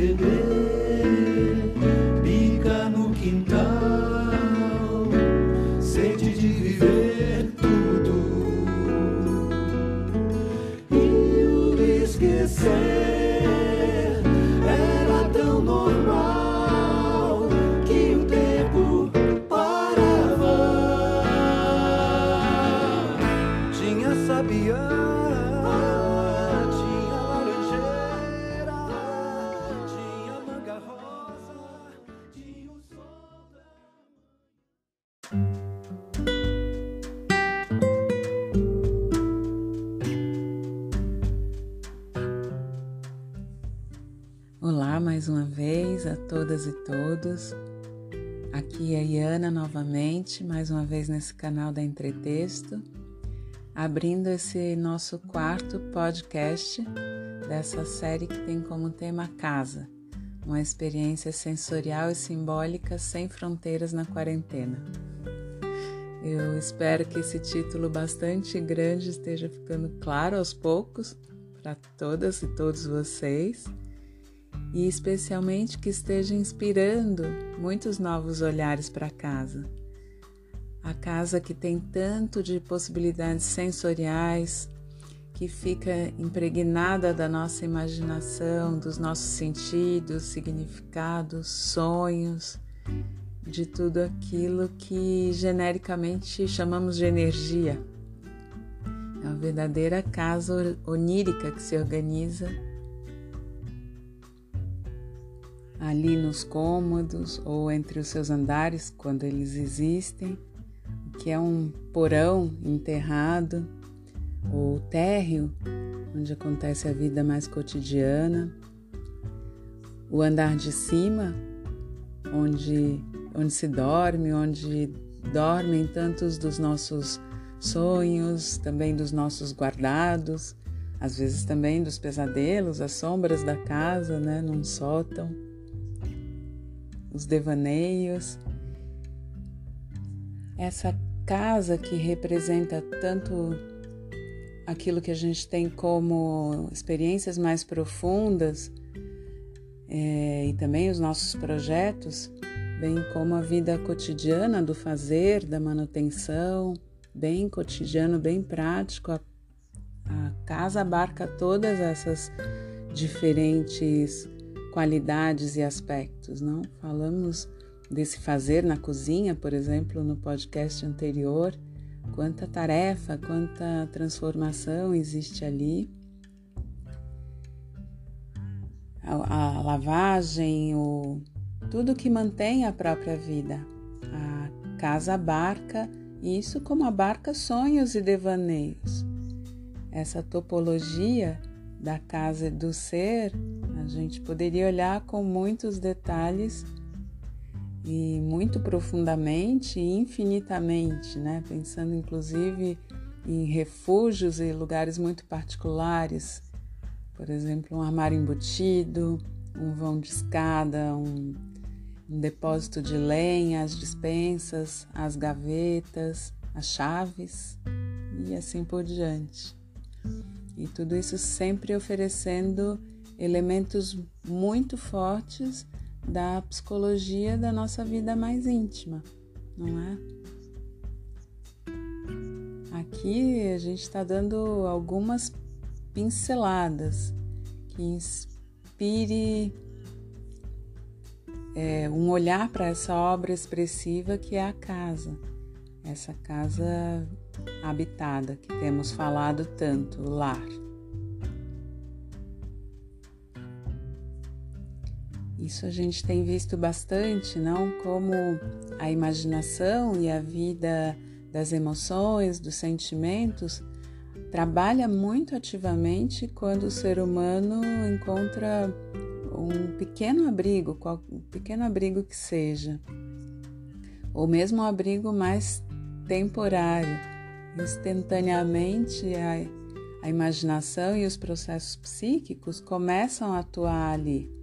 good. Nesse canal da Entretexto, abrindo esse nosso quarto podcast dessa série que tem como tema Casa, uma experiência sensorial e simbólica sem fronteiras na quarentena. Eu espero que esse título bastante grande esteja ficando claro aos poucos para todas e todos vocês e especialmente que esteja inspirando muitos novos olhares para casa. A casa que tem tanto de possibilidades sensoriais, que fica impregnada da nossa imaginação, dos nossos sentidos, significados, sonhos, de tudo aquilo que genericamente chamamos de energia. É uma verdadeira casa onírica que se organiza ali nos cômodos ou entre os seus andares, quando eles existem, que é um porão enterrado, ou térreo, onde acontece a vida mais cotidiana, o andar de cima, onde, onde se dorme, onde dormem tantos dos nossos sonhos, também dos nossos guardados, às vezes também dos pesadelos, as sombras da casa, né, num sótão os devaneios. Essa casa que representa tanto aquilo que a gente tem como experiências mais profundas é, e também os nossos projetos, bem como a vida cotidiana do fazer, da manutenção, bem cotidiano, bem prático. A, a casa abarca todas essas diferentes qualidades e aspectos, não? Falamos desse fazer na cozinha, por exemplo, no podcast anterior, quanta tarefa, quanta transformação existe ali. A, a lavagem, o, tudo que mantém a própria vida. A casa abarca isso como abarca sonhos e devaneios. Essa topologia da casa do ser a gente poderia olhar com muitos detalhes e muito profundamente e infinitamente, né? Pensando inclusive em refúgios e lugares muito particulares, por exemplo, um armário embutido, um vão de escada, um, um depósito de lenha, as dispensas, as gavetas, as chaves e assim por diante. E tudo isso sempre oferecendo elementos muito fortes da psicologia da nossa vida mais íntima, não é? Aqui a gente está dando algumas pinceladas que inspire é, um olhar para essa obra expressiva que é a casa, essa casa habitada que temos falado tanto, o lar. Isso a gente tem visto bastante, não? Como a imaginação e a vida das emoções, dos sentimentos, trabalha muito ativamente quando o ser humano encontra um pequeno abrigo, qual, um pequeno abrigo que seja, ou mesmo um abrigo mais temporário. Instantaneamente a, a imaginação e os processos psíquicos começam a atuar ali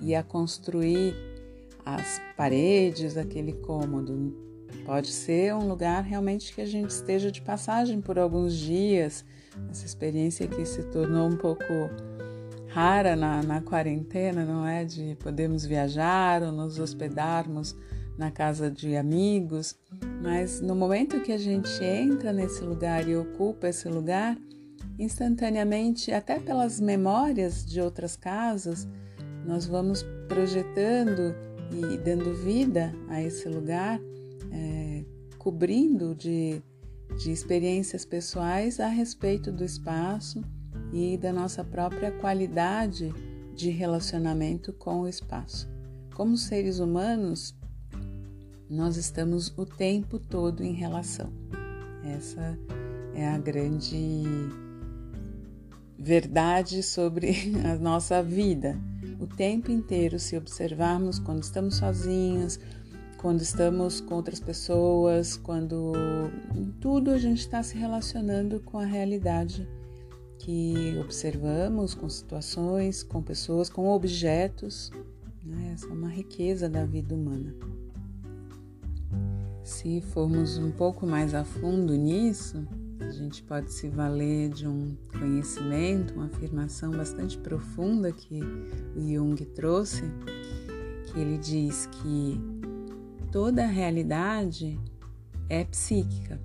e a construir as paredes daquele cômodo. Pode ser um lugar realmente que a gente esteja de passagem por alguns dias. Essa experiência aqui se tornou um pouco rara na, na quarentena, não é? De podermos viajar ou nos hospedarmos na casa de amigos, mas no momento que a gente entra nesse lugar e ocupa esse lugar, instantaneamente, até pelas memórias de outras casas, nós vamos projetando e dando vida a esse lugar, é, cobrindo de, de experiências pessoais a respeito do espaço e da nossa própria qualidade de relacionamento com o espaço. Como seres humanos, nós estamos o tempo todo em relação. Essa é a grande verdade sobre a nossa vida. O tempo inteiro, se observarmos quando estamos sozinhos, quando estamos com outras pessoas, quando tudo a gente está se relacionando com a realidade que observamos, com situações, com pessoas, com objetos. Né? Essa é uma riqueza da vida humana. Se formos um pouco mais a fundo nisso, a gente pode se valer de um conhecimento, uma afirmação bastante profunda que o Jung trouxe, que ele diz que toda realidade é psíquica,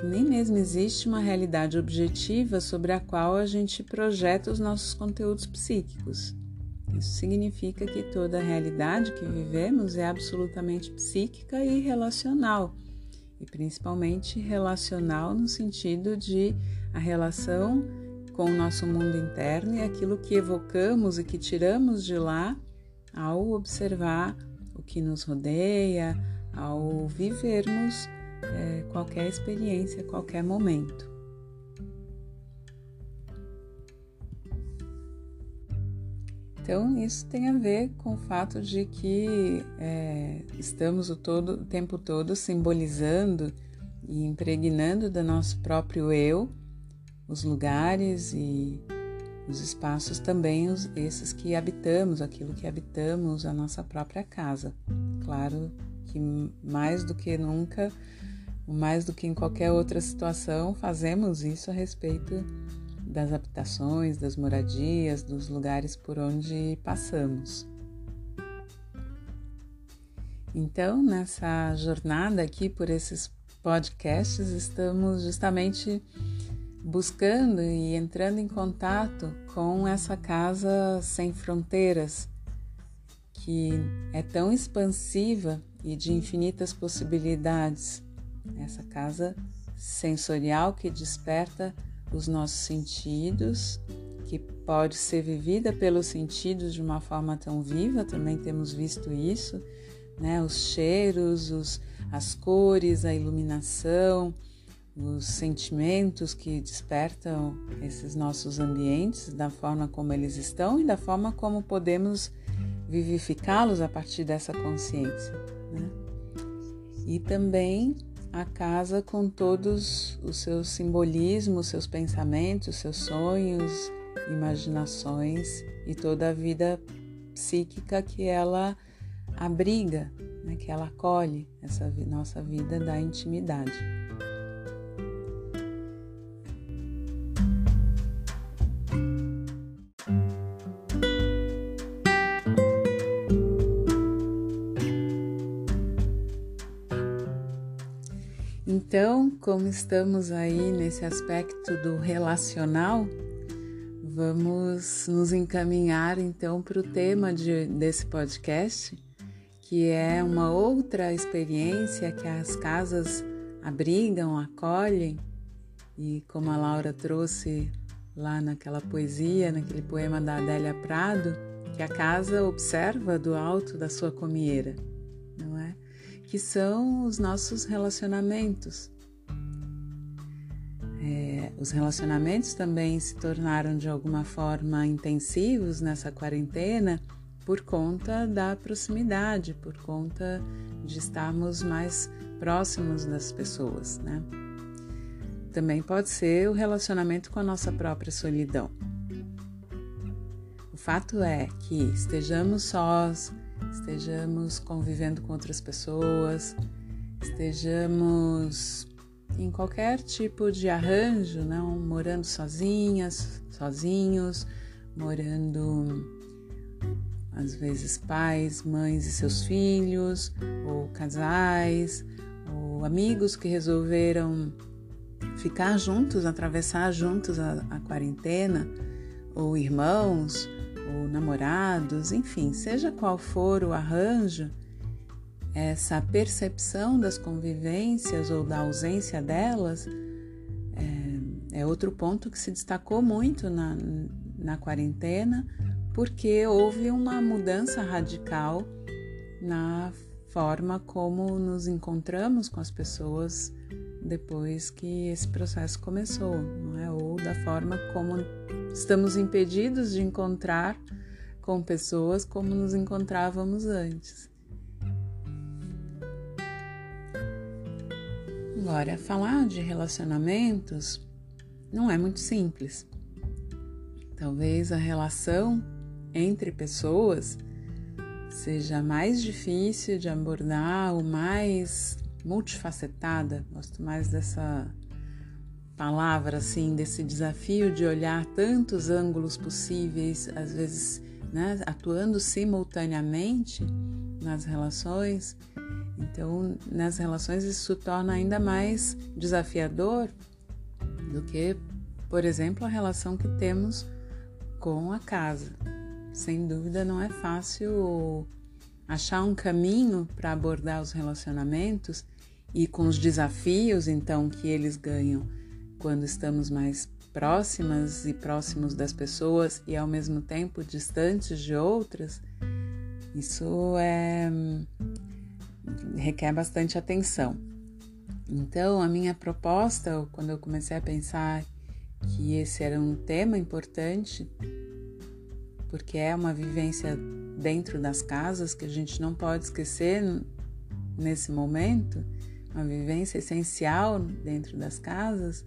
que nem mesmo existe uma realidade objetiva sobre a qual a gente projeta os nossos conteúdos psíquicos. Isso significa que toda a realidade que vivemos é absolutamente psíquica e relacional, e principalmente relacional no sentido de a relação com o nosso mundo interno e aquilo que evocamos e que tiramos de lá ao observar o que nos rodeia, ao vivermos é, qualquer experiência, qualquer momento. Então, isso tem a ver com o fato de que é, estamos o, todo, o tempo todo simbolizando e impregnando do nosso próprio eu os lugares e os espaços também, os, esses que habitamos, aquilo que habitamos, a nossa própria casa. Claro que mais do que nunca, mais do que em qualquer outra situação, fazemos isso a respeito das habitações, das moradias, dos lugares por onde passamos. Então, nessa jornada aqui por esses podcasts, estamos justamente buscando e entrando em contato com essa casa sem fronteiras, que é tão expansiva e de infinitas possibilidades. Essa casa sensorial que desperta os nossos sentidos, que pode ser vivida pelos sentidos de uma forma tão viva, também temos visto isso, né? Os cheiros, os, as cores, a iluminação, os sentimentos que despertam esses nossos ambientes, da forma como eles estão e da forma como podemos vivificá-los a partir dessa consciência. Né? E também a casa com todos os seus simbolismos, seus pensamentos, seus sonhos, imaginações e toda a vida psíquica que ela abriga, né, que ela acolhe essa nossa vida da intimidade. Como estamos aí nesse aspecto do relacional, vamos nos encaminhar então para o tema de, desse podcast, que é uma outra experiência que as casas abrigam, acolhem, e como a Laura trouxe lá naquela poesia, naquele poema da Adélia Prado, que a casa observa do alto da sua comieira que são os nossos relacionamentos. É, os relacionamentos também se tornaram de alguma forma intensivos nessa quarentena por conta da proximidade, por conta de estarmos mais próximos das pessoas, né? Também pode ser o relacionamento com a nossa própria solidão. O fato é que estejamos sós, estejamos convivendo com outras pessoas, estejamos em qualquer tipo de arranjo, não morando sozinhas, sozinhos, morando às vezes pais, mães e seus filhos, ou casais, ou amigos que resolveram ficar juntos, atravessar juntos a, a quarentena, ou irmãos, ou namorados, enfim, seja qual for o arranjo, essa percepção das convivências ou da ausência delas é, é outro ponto que se destacou muito na, na quarentena, porque houve uma mudança radical na forma como nos encontramos com as pessoas depois que esse processo começou, não é? Ou da forma como estamos impedidos de encontrar com pessoas como nos encontrávamos antes. Agora, falar de relacionamentos não é muito simples. Talvez a relação entre pessoas seja mais difícil de abordar, ou mais multifacetada. Gosto mais dessa palavra, assim, desse desafio de olhar tantos ângulos possíveis, às vezes né, atuando simultaneamente nas relações. Então, nas relações, isso torna ainda mais desafiador do que, por exemplo, a relação que temos com a casa. Sem dúvida, não é fácil achar um caminho para abordar os relacionamentos e com os desafios, então, que eles ganham quando estamos mais próximas e próximos das pessoas e ao mesmo tempo distantes de outras, isso é requer bastante atenção. Então, a minha proposta, quando eu comecei a pensar que esse era um tema importante, porque é uma vivência dentro das casas que a gente não pode esquecer nesse momento, uma vivência essencial dentro das casas,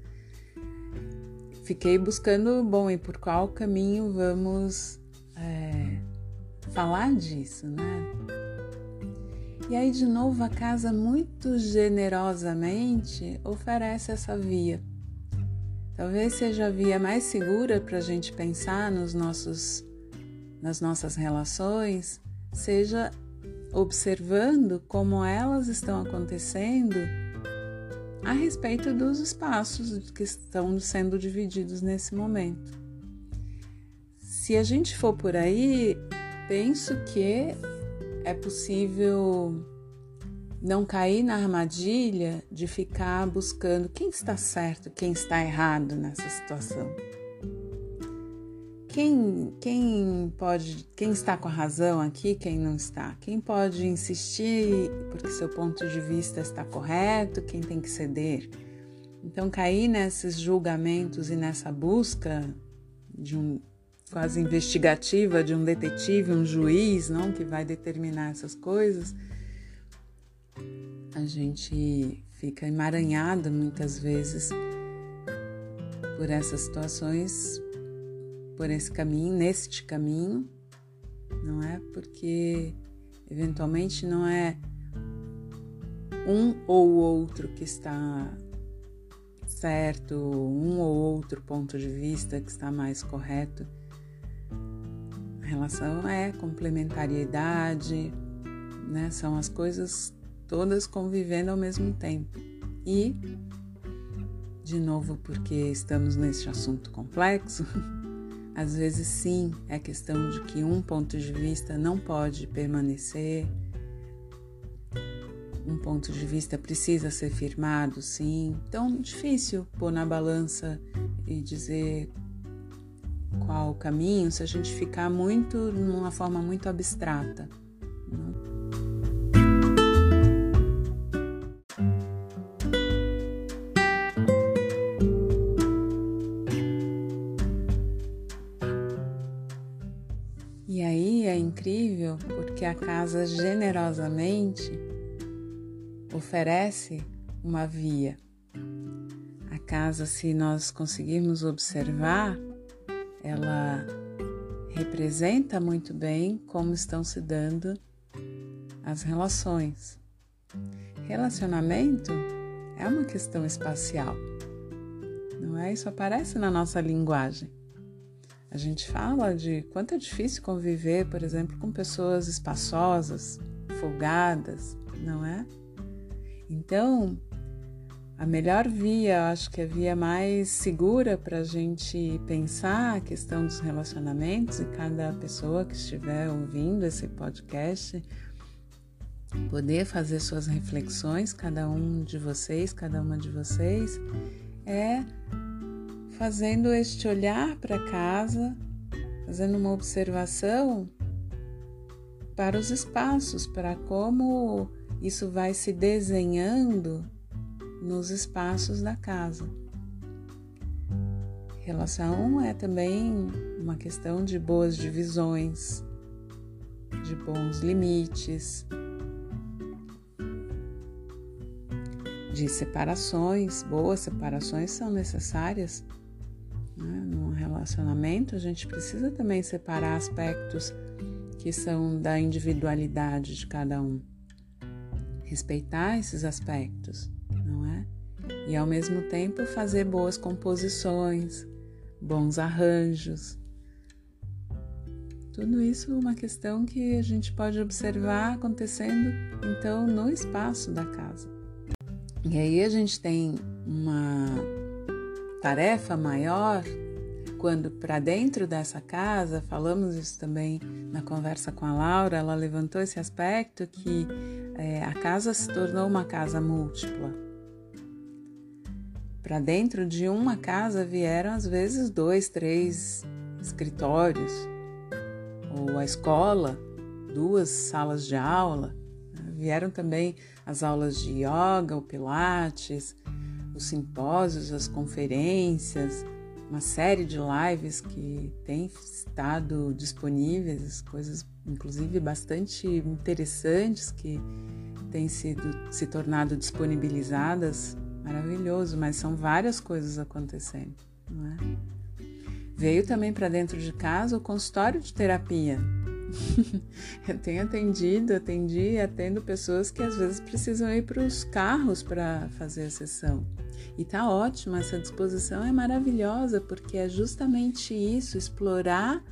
fiquei buscando, bom, e por qual caminho vamos é, falar disso, né? E aí, de novo, a casa muito generosamente oferece essa via. Talvez seja a via mais segura para a gente pensar nos nossos, nas nossas relações, seja observando como elas estão acontecendo a respeito dos espaços que estão sendo divididos nesse momento. Se a gente for por aí, penso que é possível não cair na armadilha de ficar buscando quem está certo, quem está errado nessa situação. Quem, quem pode, quem está com a razão aqui, quem não está? Quem pode insistir porque seu ponto de vista está correto, quem tem que ceder? Então cair nesses julgamentos e nessa busca de um quase investigativa de um detetive, um juiz, não, que vai determinar essas coisas, a gente fica emaranhado muitas vezes por essas situações, por esse caminho, neste caminho, não é? Porque eventualmente não é um ou outro que está certo, um ou outro ponto de vista que está mais correto relação é complementariedade, né? São as coisas todas convivendo ao mesmo tempo. E, de novo, porque estamos nesse assunto complexo, às vezes sim é questão de que um ponto de vista não pode permanecer, um ponto de vista precisa ser firmado, sim. Então, difícil pôr na balança e dizer qual o caminho se a gente ficar muito numa forma muito abstrata. Né? E aí é incrível porque a casa generosamente oferece uma via. A casa, se nós conseguirmos observar, ela representa muito bem como estão se dando as relações. Relacionamento é uma questão espacial. Não é? Isso aparece na nossa linguagem. A gente fala de quanto é difícil conviver, por exemplo, com pessoas espaçosas, folgadas, não é? Então, a melhor via, acho que a via mais segura para a gente pensar a questão dos relacionamentos e cada pessoa que estiver ouvindo esse podcast poder fazer suas reflexões, cada um de vocês, cada uma de vocês, é fazendo este olhar para casa, fazendo uma observação para os espaços, para como isso vai se desenhando nos espaços da casa. Relação é também uma questão de boas divisões, de bons limites, de separações. Boas separações são necessárias. Né? Num relacionamento, a gente precisa também separar aspectos que são da individualidade de cada um. Respeitar esses aspectos e ao mesmo tempo fazer boas composições, bons arranjos. Tudo isso é uma questão que a gente pode observar acontecendo então no espaço da casa. E aí a gente tem uma tarefa maior quando para dentro dessa casa, falamos isso também na conversa com a Laura, ela levantou esse aspecto que é, a casa se tornou uma casa múltipla. Para dentro de uma casa vieram às vezes dois, três escritórios, ou a escola, duas salas de aula. Né? Vieram também as aulas de yoga, o pilates, os simpósios, as conferências, uma série de lives que têm estado disponíveis, coisas inclusive bastante interessantes que têm sido se tornado disponibilizadas Maravilhoso, mas são várias coisas acontecendo, não é? Veio também para dentro de casa o consultório de terapia. eu tenho atendido, atendi e atendo pessoas que às vezes precisam ir para os carros para fazer a sessão. E tá ótimo, essa disposição é maravilhosa, porque é justamente isso, explorar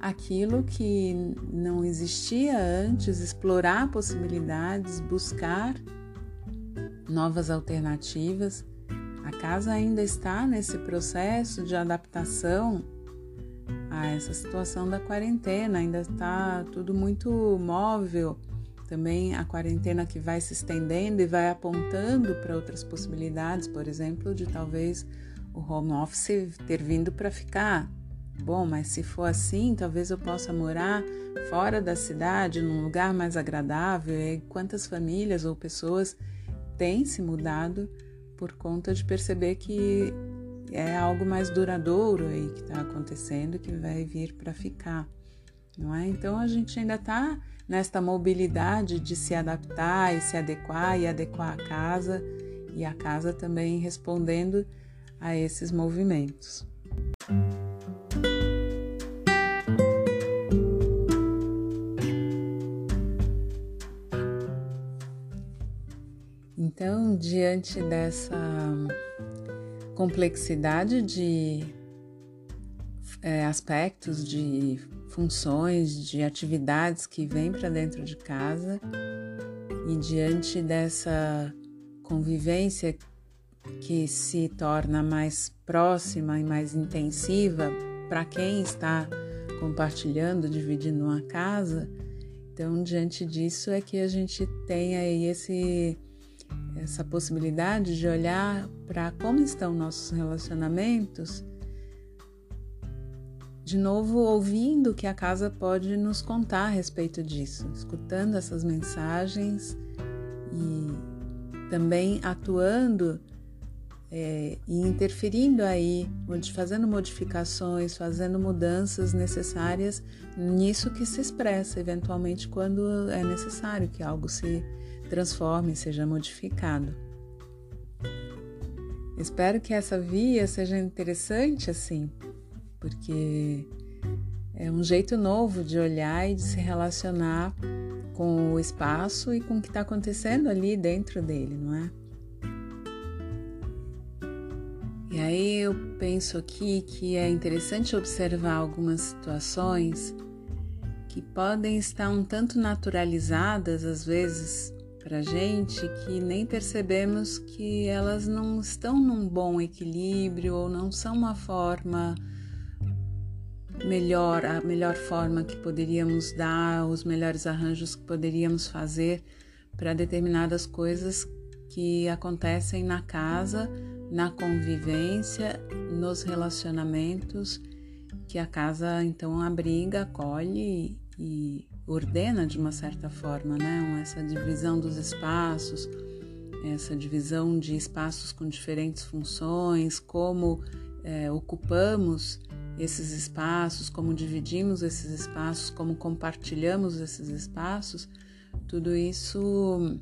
aquilo que não existia antes, explorar possibilidades, buscar novas alternativas. A casa ainda está nesse processo de adaptação a essa situação da quarentena, ainda está tudo muito móvel. Também a quarentena que vai se estendendo e vai apontando para outras possibilidades, por exemplo, de talvez o home office ter vindo para ficar. Bom, mas se for assim, talvez eu possa morar fora da cidade, num lugar mais agradável. E quantas famílias ou pessoas tem se mudado por conta de perceber que é algo mais duradouro aí que está acontecendo que vai vir para ficar, não é? Então a gente ainda está nesta mobilidade de se adaptar e se adequar e adequar a casa e a casa também respondendo a esses movimentos. Então, diante dessa complexidade de é, aspectos, de funções, de atividades que vêm para dentro de casa e diante dessa convivência que se torna mais próxima e mais intensiva para quem está compartilhando, dividindo uma casa. Então, diante disso é que a gente tem aí esse essa possibilidade de olhar para como estão nossos relacionamentos, de novo ouvindo o que a casa pode nos contar a respeito disso, escutando essas mensagens e também atuando é, e interferindo aí, fazendo modificações, fazendo mudanças necessárias nisso que se expressa eventualmente quando é necessário que algo se transforme, seja modificado. Espero que essa via seja interessante assim, porque é um jeito novo de olhar e de se relacionar com o espaço e com o que está acontecendo ali dentro dele, não é? aí eu penso aqui que é interessante observar algumas situações que podem estar um tanto naturalizadas às vezes para gente que nem percebemos que elas não estão num bom equilíbrio ou não são uma forma melhor, a melhor forma que poderíamos dar, os melhores arranjos que poderíamos fazer para determinadas coisas que acontecem na casa, na convivência, nos relacionamentos que a casa então abriga, acolhe e ordena de uma certa forma, né? Essa divisão dos espaços, essa divisão de espaços com diferentes funções, como é, ocupamos esses espaços, como dividimos esses espaços, como compartilhamos esses espaços, tudo isso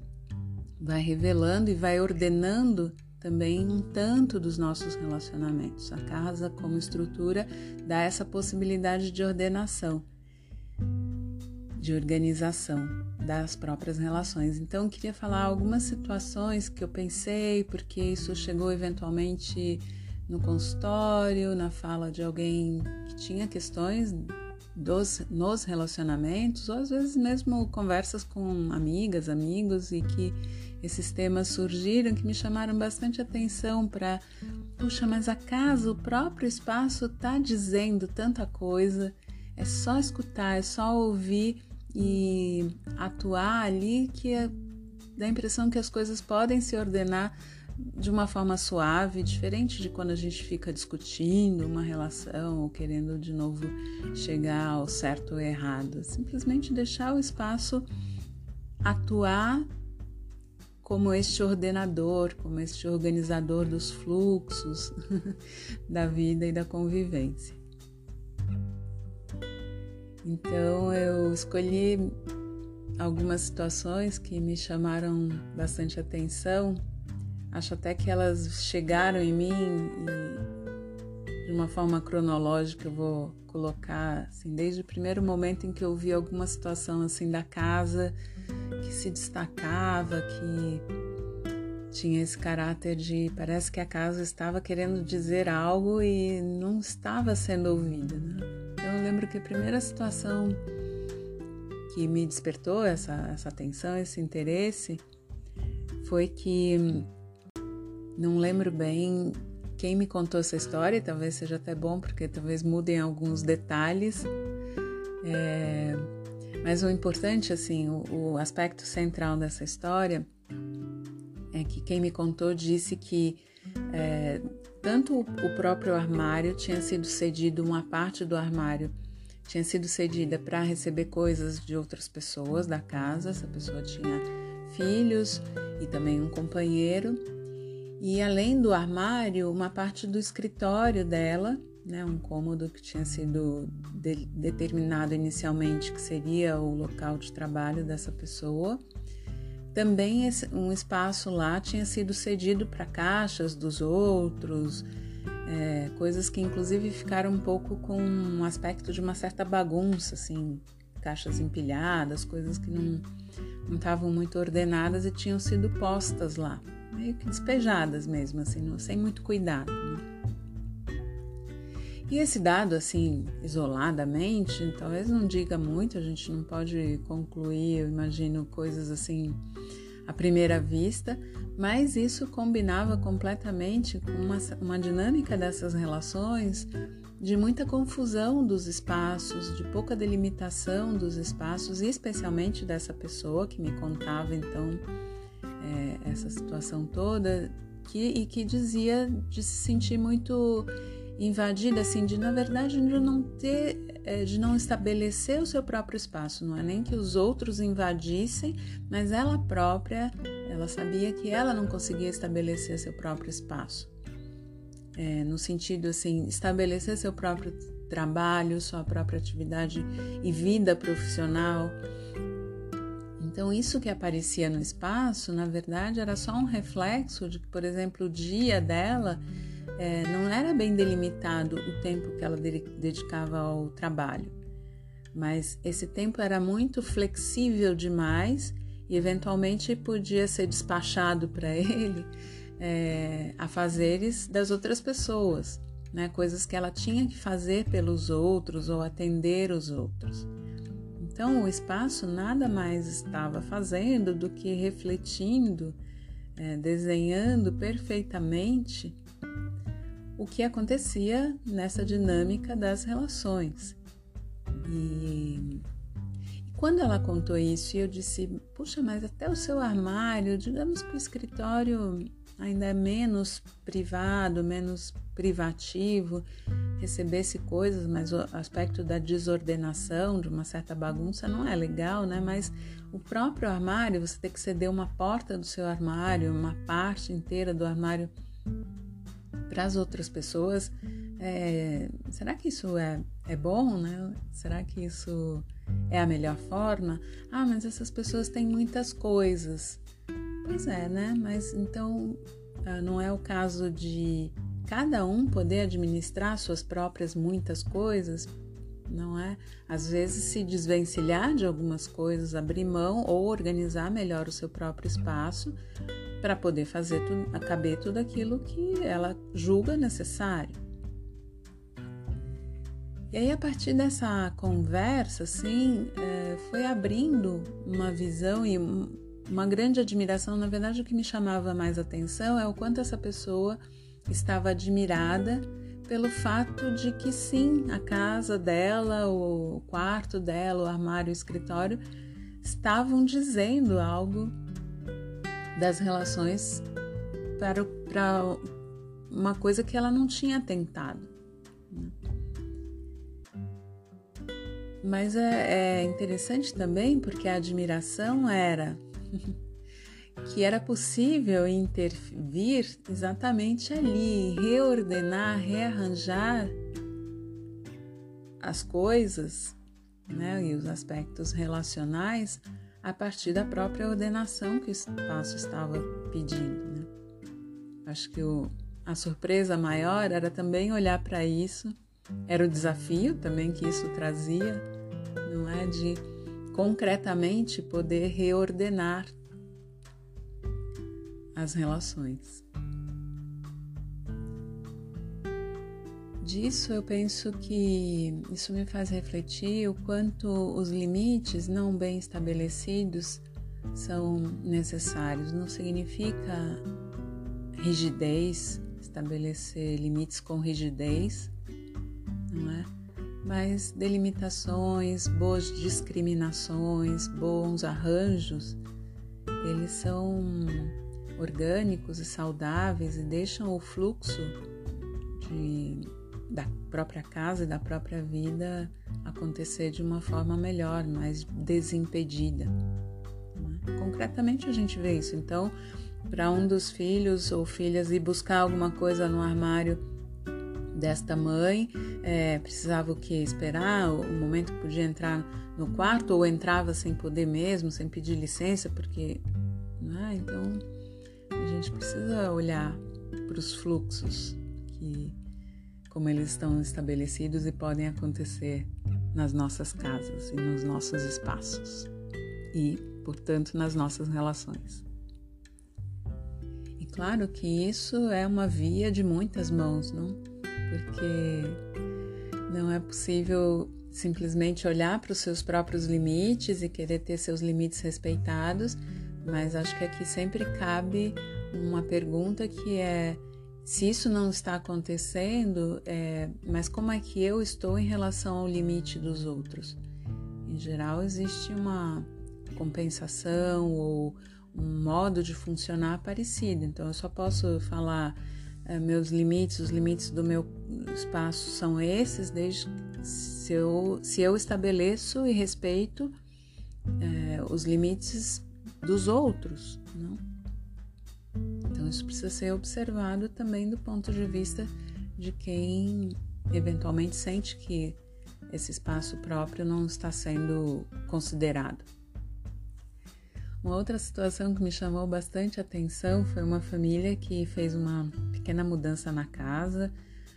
vai revelando e vai ordenando também um tanto dos nossos relacionamentos. A casa, como estrutura, dá essa possibilidade de ordenação de organização das próprias relações. Então, eu queria falar algumas situações que eu pensei, porque isso chegou eventualmente no consultório, na fala de alguém que tinha questões dos, nos relacionamentos, ou às vezes mesmo conversas com amigas, amigos, e que esses temas surgiram que me chamaram bastante atenção para, puxa, mas a casa, o próprio espaço está dizendo tanta coisa, é só escutar, é só ouvir e atuar ali que é, dá a impressão que as coisas podem se ordenar de uma forma suave, diferente de quando a gente fica discutindo uma relação ou querendo de novo chegar ao certo ou errado. Simplesmente deixar o espaço atuar como este ordenador, como este organizador dos fluxos da vida e da convivência. Então eu escolhi algumas situações que me chamaram bastante atenção. Acho até que elas chegaram em mim e de uma forma cronológica eu vou colocar assim, desde o primeiro momento em que eu vi alguma situação assim da casa que se destacava, que tinha esse caráter de parece que a casa estava querendo dizer algo e não estava sendo ouvida. Né? Então eu lembro que a primeira situação que me despertou essa, essa atenção, esse interesse, foi que não lembro bem quem me contou essa história, talvez seja até bom, porque talvez mudem alguns detalhes. É, mas o importante, assim, o, o aspecto central dessa história é que quem me contou disse que é, tanto o próprio armário tinha sido cedido, uma parte do armário tinha sido cedida para receber coisas de outras pessoas da casa. Essa pessoa tinha filhos e também um companheiro. E além do armário, uma parte do escritório dela, né, um cômodo que tinha sido de, determinado inicialmente que seria o local de trabalho dessa pessoa também um espaço lá tinha sido cedido para caixas dos outros, é, coisas que inclusive ficaram um pouco com um aspecto de uma certa bagunça, assim, caixas empilhadas, coisas que não estavam muito ordenadas e tinham sido postas lá, meio que despejadas mesmo, assim, não, sem muito cuidado. Né? E esse dado, assim, isoladamente, talvez não diga muito, a gente não pode concluir, eu imagino, coisas assim à primeira vista, mas isso combinava completamente com uma, uma dinâmica dessas relações de muita confusão dos espaços, de pouca delimitação dos espaços, especialmente dessa pessoa que me contava então é, essa situação toda, que, e que dizia de se sentir muito invadida, assim, de na verdade de não ter, é, de não estabelecer o seu próprio espaço. Não é nem que os outros invadissem, mas ela própria, ela sabia que ela não conseguia estabelecer seu próprio espaço. É, no sentido assim, estabelecer seu próprio trabalho, sua própria atividade e vida profissional. Então, isso que aparecia no espaço, na verdade, era só um reflexo de que, por exemplo, o dia dela é, não era bem delimitado o tempo que ela dedicava ao trabalho, mas esse tempo era muito flexível demais e eventualmente podia ser despachado para ele é, afazeres das outras pessoas, né? coisas que ela tinha que fazer pelos outros ou atender os outros. Então, o espaço nada mais estava fazendo do que refletindo, é, desenhando perfeitamente o que acontecia nessa dinâmica das relações. E, e quando ela contou isso, eu disse: Puxa, mas até o seu armário, digamos que o escritório ainda é menos privado, menos privativo, recebesse coisas, mas o aspecto da desordenação, de uma certa bagunça, não é legal, né? Mas o próprio armário, você tem que ceder uma porta do seu armário, uma parte inteira do armário para as outras pessoas. É, será que isso é, é bom, né? Será que isso é a melhor forma? Ah, mas essas pessoas têm muitas coisas. Pois é, né? Mas então ah, não é o caso de cada um poder administrar suas próprias muitas coisas, não é? Às vezes se desvencilhar de algumas coisas, abrir mão ou organizar melhor o seu próprio espaço para poder fazer tudo, caber tudo aquilo que ela julga necessário. E aí, a partir dessa conversa, assim, é, foi abrindo uma visão e uma grande admiração. Na verdade, o que me chamava mais atenção é o quanto essa pessoa estava admirada pelo fato de que sim, a casa dela, o quarto dela, o armário, o escritório estavam dizendo algo das relações para, para uma coisa que ela não tinha tentado. Né? Mas é, é interessante também porque a admiração era que era possível intervir exatamente ali, reordenar, rearranjar as coisas né, e os aspectos relacionais a partir da própria ordenação que o espaço estava pedindo. Né? Acho que o, a surpresa maior era também olhar para isso, era o desafio também que isso trazia, não é? De concretamente poder reordenar as relações. Disso eu penso que isso me faz refletir o quanto os limites não bem estabelecidos são necessários. Não significa rigidez, estabelecer limites com rigidez, não é? Mas delimitações, boas discriminações, bons arranjos, eles são orgânicos e saudáveis e deixam o fluxo de, da própria casa e da própria vida acontecer de uma forma melhor, mais desimpedida. Né? Concretamente a gente vê isso. Então, para um dos filhos ou filhas ir buscar alguma coisa no armário desta mãe, é, precisava o que? Esperar o momento que podia entrar no quarto ou entrava sem poder mesmo, sem pedir licença, porque. Né? Então gente precisa olhar para os fluxos que como eles estão estabelecidos e podem acontecer nas nossas casas e nos nossos espaços e, portanto, nas nossas relações. E claro que isso é uma via de muitas mãos, não? Porque não é possível simplesmente olhar para os seus próprios limites e querer ter seus limites respeitados, mas acho que aqui sempre cabe uma pergunta que é se isso não está acontecendo, é, mas como é que eu estou em relação ao limite dos outros? Em geral, existe uma compensação ou um modo de funcionar parecido. Então, eu só posso falar é, meus limites, os limites do meu espaço são esses, desde se eu, se eu estabeleço e respeito é, os limites dos outros, não? Então, isso precisa ser observado também do ponto de vista de quem eventualmente sente que esse espaço próprio não está sendo considerado. Uma outra situação que me chamou bastante atenção foi uma família que fez uma pequena mudança na casa,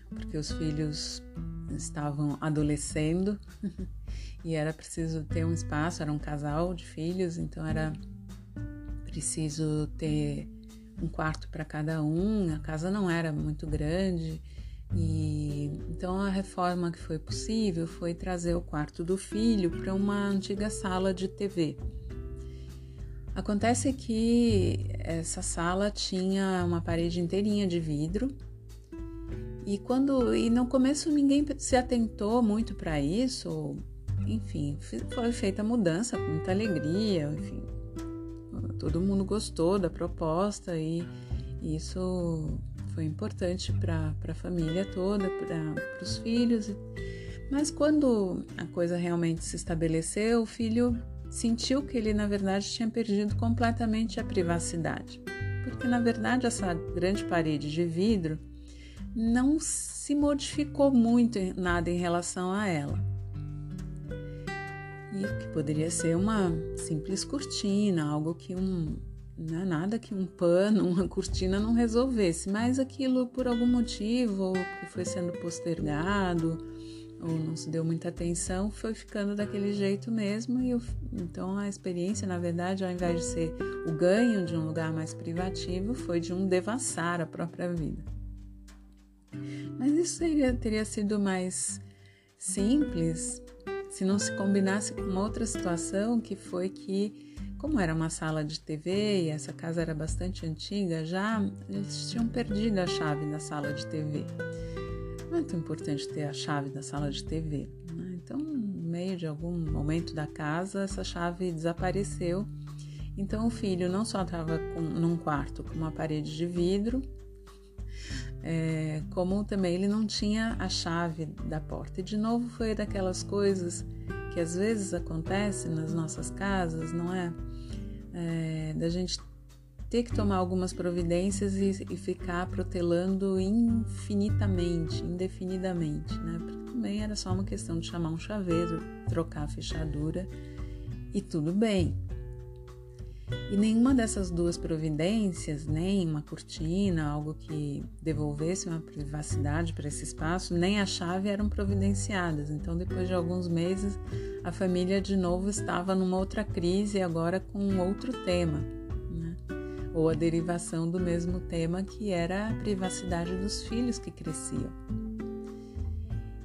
porque os filhos estavam adolescendo e era preciso ter um espaço, era um casal de filhos, então era preciso ter um quarto para cada um, a casa não era muito grande. E então a reforma que foi possível foi trazer o quarto do filho para uma antiga sala de TV. Acontece que essa sala tinha uma parede inteirinha de vidro e quando e no começo ninguém se atentou muito para isso, enfim, foi feita a mudança com muita alegria, enfim, todo mundo gostou da proposta e isso foi importante para a família toda, para os filhos. Mas quando a coisa realmente se estabeleceu, o filho sentiu que ele, na verdade, tinha perdido completamente a privacidade. Porque, na verdade, essa grande parede de vidro não se modificou muito nada em relação a ela. E que poderia ser uma simples cortina, algo que um, não é nada que um pano, uma cortina não resolvesse, mas aquilo por algum motivo, que foi sendo postergado, ou não se deu muita atenção, foi ficando daquele jeito mesmo. E eu, então a experiência, na verdade, ao invés de ser o ganho de um lugar mais privativo, foi de um devassar a própria vida. Mas isso seria, teria sido mais simples se não se combinasse com uma outra situação que foi que como era uma sala de TV e essa casa era bastante antiga, já eles tinham perdido a chave da sala de TV. Não é tão importante ter a chave da sala de TV. Né? Então, no meio de algum momento da casa, essa chave desapareceu. Então, o filho não só estava num quarto com uma parede de vidro, é, como também ele não tinha a chave da porta. E de novo foi daquelas coisas que às vezes acontecem nas nossas casas, não é? é, da gente ter que tomar algumas providências e, e, ficar protelando infinitamente, indefinidamente, né? Porque também era só uma questão de chamar um chaveiro, trocar a fechadura e tudo bem. E nenhuma dessas duas providências, nem uma cortina, algo que devolvesse uma privacidade para esse espaço, nem a chave eram providenciadas. Então, depois de alguns meses, a família de novo estava numa outra crise, agora com outro tema, né? ou a derivação do mesmo tema que era a privacidade dos filhos que cresciam.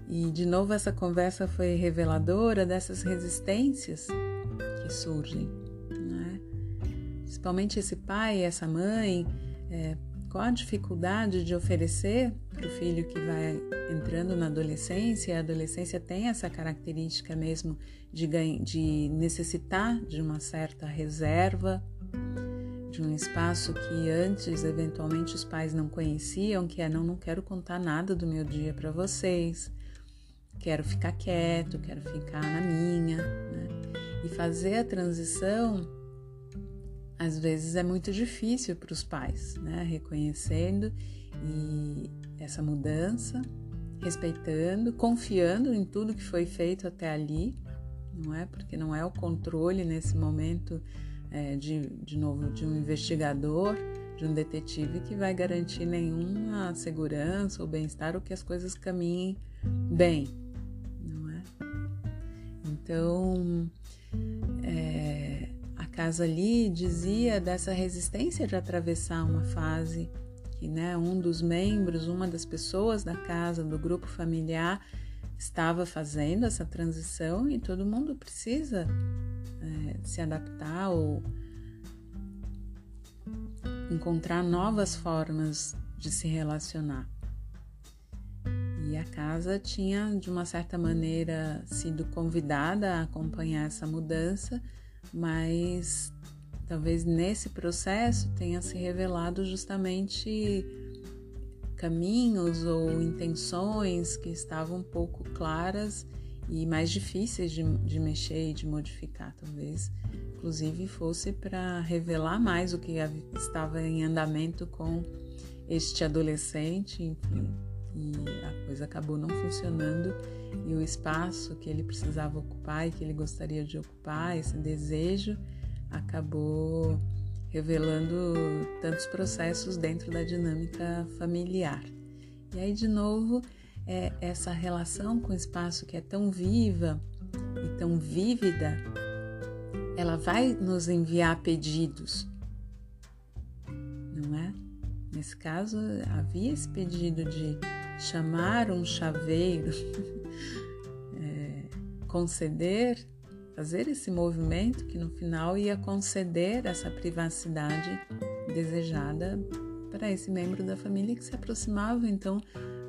E de novo, essa conversa foi reveladora dessas resistências que surgem principalmente esse pai essa mãe, é, qual a dificuldade de oferecer para o filho que vai entrando na adolescência? A adolescência tem essa característica mesmo de, de necessitar de uma certa reserva, de um espaço que antes, eventualmente, os pais não conheciam, que é não, não quero contar nada do meu dia para vocês, quero ficar quieto, quero ficar na minha, né? E fazer a transição às vezes é muito difícil para os pais, né? Reconhecendo e essa mudança, respeitando, confiando em tudo que foi feito até ali, não é? Porque não é o controle nesse momento é, de, de novo de um investigador, de um detetive que vai garantir nenhuma segurança ou bem-estar ou que as coisas caminhem bem, não é? Então, casa ali dizia dessa resistência de atravessar uma fase que né, um dos membros, uma das pessoas da casa, do grupo familiar, estava fazendo essa transição e todo mundo precisa é, se adaptar ou encontrar novas formas de se relacionar. E a casa tinha, de uma certa maneira, sido convidada a acompanhar essa mudança mas talvez nesse processo tenha se revelado justamente caminhos ou intenções que estavam pouco claras e mais difíceis de, de mexer e de modificar, talvez, inclusive fosse para revelar mais o que estava em andamento com este adolescente, enfim, e a coisa acabou não funcionando e o espaço que ele precisava ocupar e que ele gostaria de ocupar, esse desejo, acabou revelando tantos processos dentro da dinâmica familiar. E aí, de novo, é essa relação com o espaço que é tão viva e tão vívida, ela vai nos enviar pedidos, não é? Nesse caso, havia esse pedido de chamar um chaveiro, conceder, fazer esse movimento que no final ia conceder essa privacidade desejada para esse membro da família que se aproximava então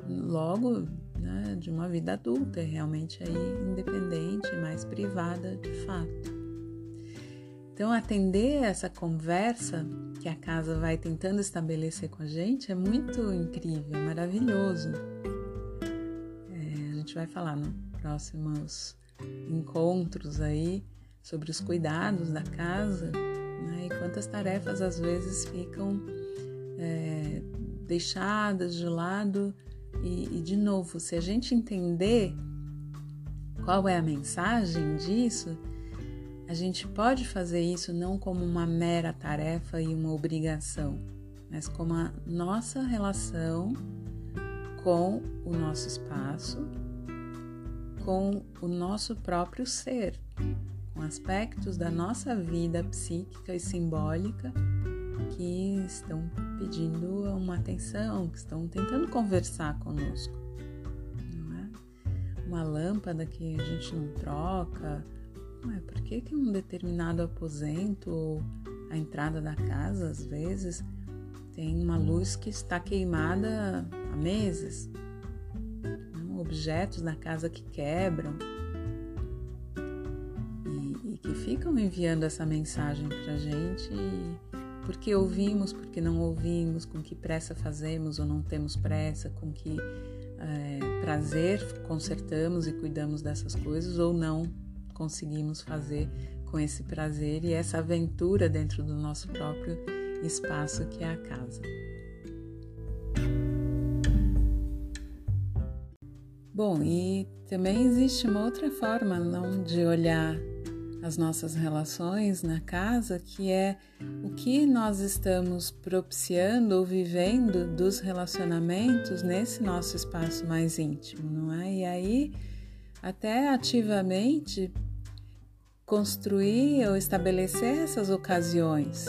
logo né, de uma vida adulta, realmente aí independente, mais privada de fato. Então atender essa conversa que a casa vai tentando estabelecer com a gente é muito incrível, maravilhoso. É, a gente vai falar nos próximos encontros aí sobre os cuidados da casa né, e quantas tarefas às vezes ficam é, deixadas de lado. E, e, de novo, se a gente entender qual é a mensagem disso, a gente pode fazer isso não como uma mera tarefa e uma obrigação, mas como a nossa relação com o nosso espaço, com o nosso próprio ser, com aspectos da nossa vida psíquica e simbólica que estão pedindo uma atenção, que estão tentando conversar conosco. Não é? Uma lâmpada que a gente não troca. Ué, por que, que um determinado aposento ou a entrada da casa, às vezes, tem uma luz que está queimada há meses? Objetos na casa que quebram. E, e que ficam enviando essa mensagem para gente e, porque ouvimos, porque não ouvimos, com que pressa fazemos ou não temos pressa, com que é, prazer consertamos e cuidamos dessas coisas ou não conseguimos fazer com esse prazer e essa aventura dentro do nosso próprio espaço que é a casa. Bom, e também existe uma outra forma não de olhar as nossas relações na casa, que é o que nós estamos propiciando ou vivendo dos relacionamentos nesse nosso espaço mais íntimo, não é? E aí, até ativamente construir ou estabelecer essas ocasiões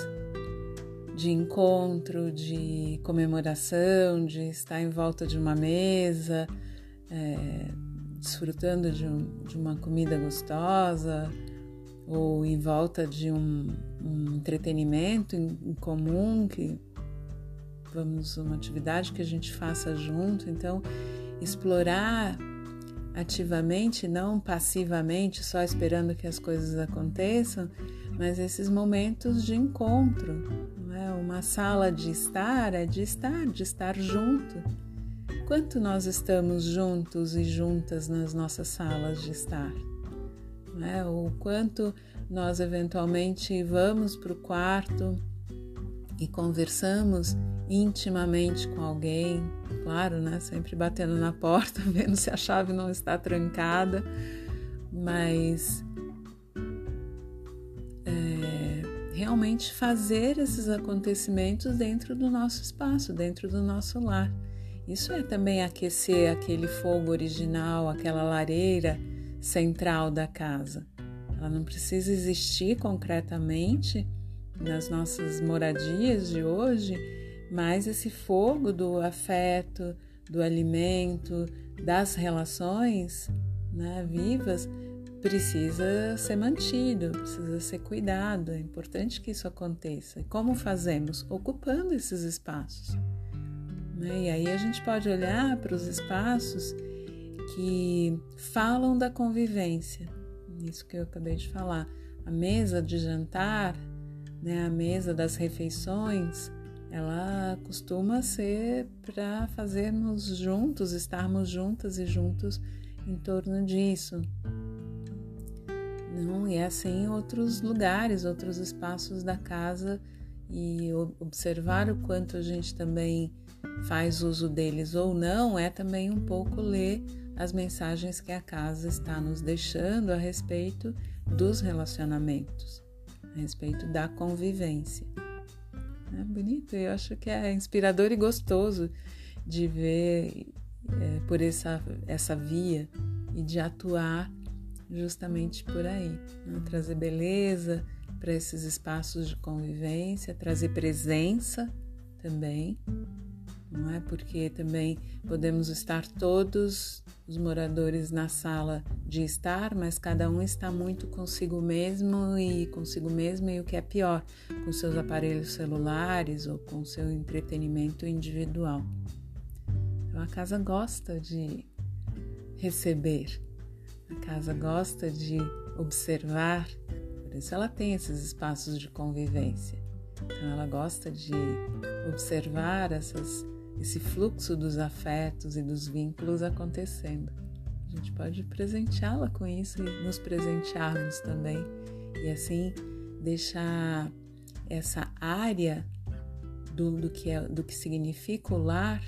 de encontro, de comemoração, de estar em volta de uma mesa, é, desfrutando de, um, de uma comida gostosa ou em volta de um, um entretenimento em, em, comum que vamos uma atividade que a gente faça junto então explorar ativamente não passivamente só esperando que as coisas aconteçam mas esses momentos de encontro é? uma sala de estar é de estar de estar junto quanto nós estamos juntos e juntas nas nossas salas de estar né? O quanto nós eventualmente vamos para o quarto e conversamos intimamente com alguém, claro, né? Sempre batendo na porta, vendo se a chave não está trancada, mas é, realmente fazer esses acontecimentos dentro do nosso espaço, dentro do nosso lar. Isso é também aquecer aquele fogo original, aquela lareira central da casa. Ela não precisa existir concretamente nas nossas moradias de hoje, mas esse fogo do afeto, do alimento, das relações né, vivas precisa ser mantido, precisa ser cuidado. É importante que isso aconteça. E como fazemos? Ocupando esses espaços. Né? E aí a gente pode olhar para os espaços que falam da convivência, isso que eu acabei de falar. A mesa de jantar, né, a mesa das refeições, ela costuma ser para fazermos juntos, estarmos juntas e juntos em torno disso. Não, e é assim outros lugares, outros espaços da casa e observar o quanto a gente também faz uso deles ou não é também um pouco ler as mensagens que a casa está nos deixando a respeito dos relacionamentos, a respeito da convivência. É bonito, eu acho que é inspirador e gostoso de ver é, por essa, essa via e de atuar justamente por aí, né? trazer beleza para esses espaços de convivência, trazer presença também, não é? Porque também podemos estar todos os moradores na sala de estar, mas cada um está muito consigo mesmo e consigo mesmo e o que é pior, com seus aparelhos celulares ou com seu entretenimento individual. Então a casa gosta de receber, a casa gosta de observar, por isso ela tem esses espaços de convivência. Então ela gosta de observar essas esse fluxo dos afetos e dos vínculos acontecendo. A gente pode presenteá-la com isso e nos presentearmos também, e assim deixar essa área do, do, que, é, do que significa o lar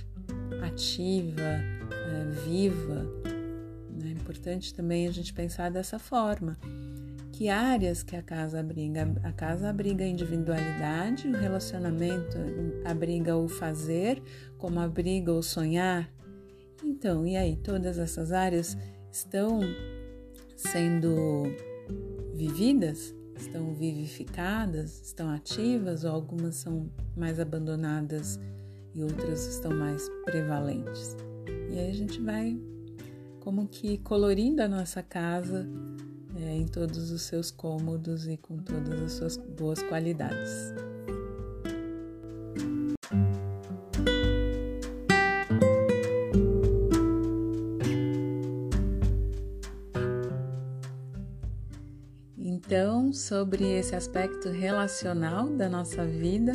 ativa, é, viva. É importante também a gente pensar dessa forma que áreas que a casa abriga? A casa abriga a individualidade, o relacionamento abriga o fazer, como abriga o sonhar. Então, e aí, todas essas áreas estão sendo vividas? Estão vivificadas? Estão ativas? Ou algumas são mais abandonadas e outras estão mais prevalentes? E aí a gente vai como que colorindo a nossa casa é, em todos os seus cômodos e com todas as suas boas qualidades. Então, sobre esse aspecto relacional da nossa vida,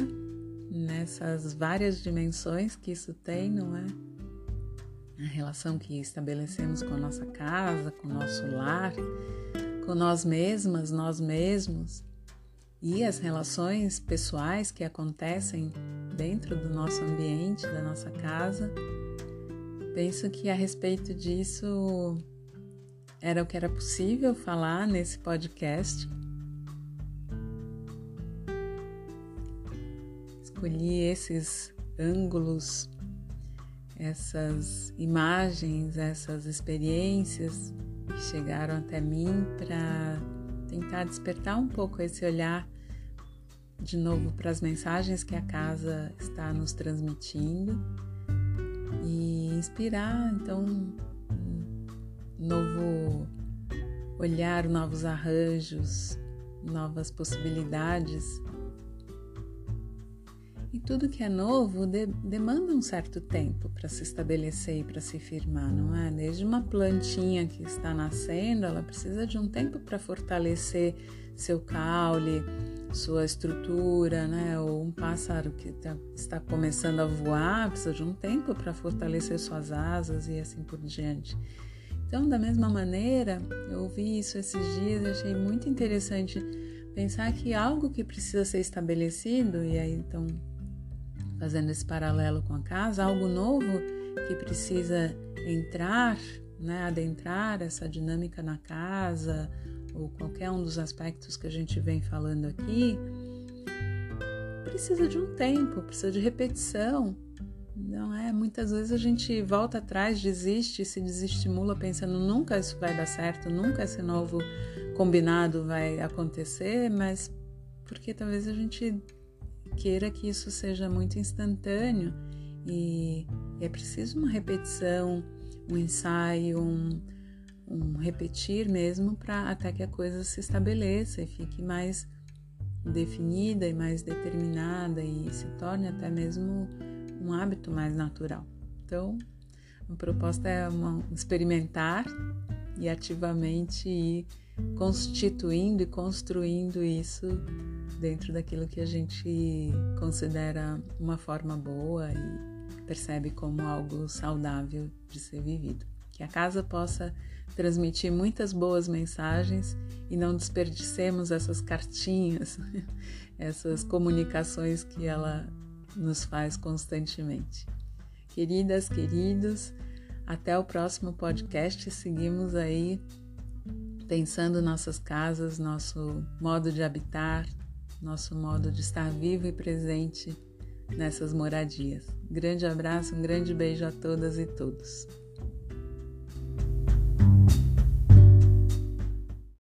nessas várias dimensões que isso tem, não é? A relação que estabelecemos com a nossa casa, com o nosso lar, com nós mesmas, nós mesmos e as relações pessoais que acontecem dentro do nosso ambiente, da nossa casa. Penso que a respeito disso era o que era possível falar nesse podcast. Escolhi esses ângulos, essas imagens, essas experiências que chegaram até mim para tentar despertar um pouco esse olhar de novo para as mensagens que a casa está nos transmitindo e inspirar então um novo olhar, novos arranjos, novas possibilidades e tudo que é novo de, demanda um certo tempo para se estabelecer e para se firmar, não é? Desde uma plantinha que está nascendo, ela precisa de um tempo para fortalecer seu caule, sua estrutura, né? Ou um pássaro que tá, está começando a voar precisa de um tempo para fortalecer suas asas e assim por diante. Então, da mesma maneira, eu ouvi isso esses dias e achei muito interessante pensar que algo que precisa ser estabelecido, e aí então fazendo esse paralelo com a casa, algo novo que precisa entrar, né, adentrar essa dinâmica na casa ou qualquer um dos aspectos que a gente vem falando aqui, precisa de um tempo, precisa de repetição. Não é? Muitas vezes a gente volta atrás, desiste, se desestimula pensando nunca isso vai dar certo, nunca esse novo combinado vai acontecer, mas porque talvez a gente queira que isso seja muito instantâneo e é preciso uma repetição, um ensaio, um, um repetir mesmo para até que a coisa se estabeleça e fique mais definida e mais determinada e se torne até mesmo um hábito mais natural. Então, a proposta é uma, experimentar e ativamente ir constituindo e construindo isso dentro daquilo que a gente considera uma forma boa e percebe como algo saudável de ser vivido. Que a casa possa transmitir muitas boas mensagens e não desperdicemos essas cartinhas, essas comunicações que ela nos faz constantemente. Queridas, queridos, até o próximo podcast. Seguimos aí pensando nossas casas, nosso modo de habitar, nosso modo de estar vivo e presente nessas moradias. Grande abraço, um grande beijo a todas e todos.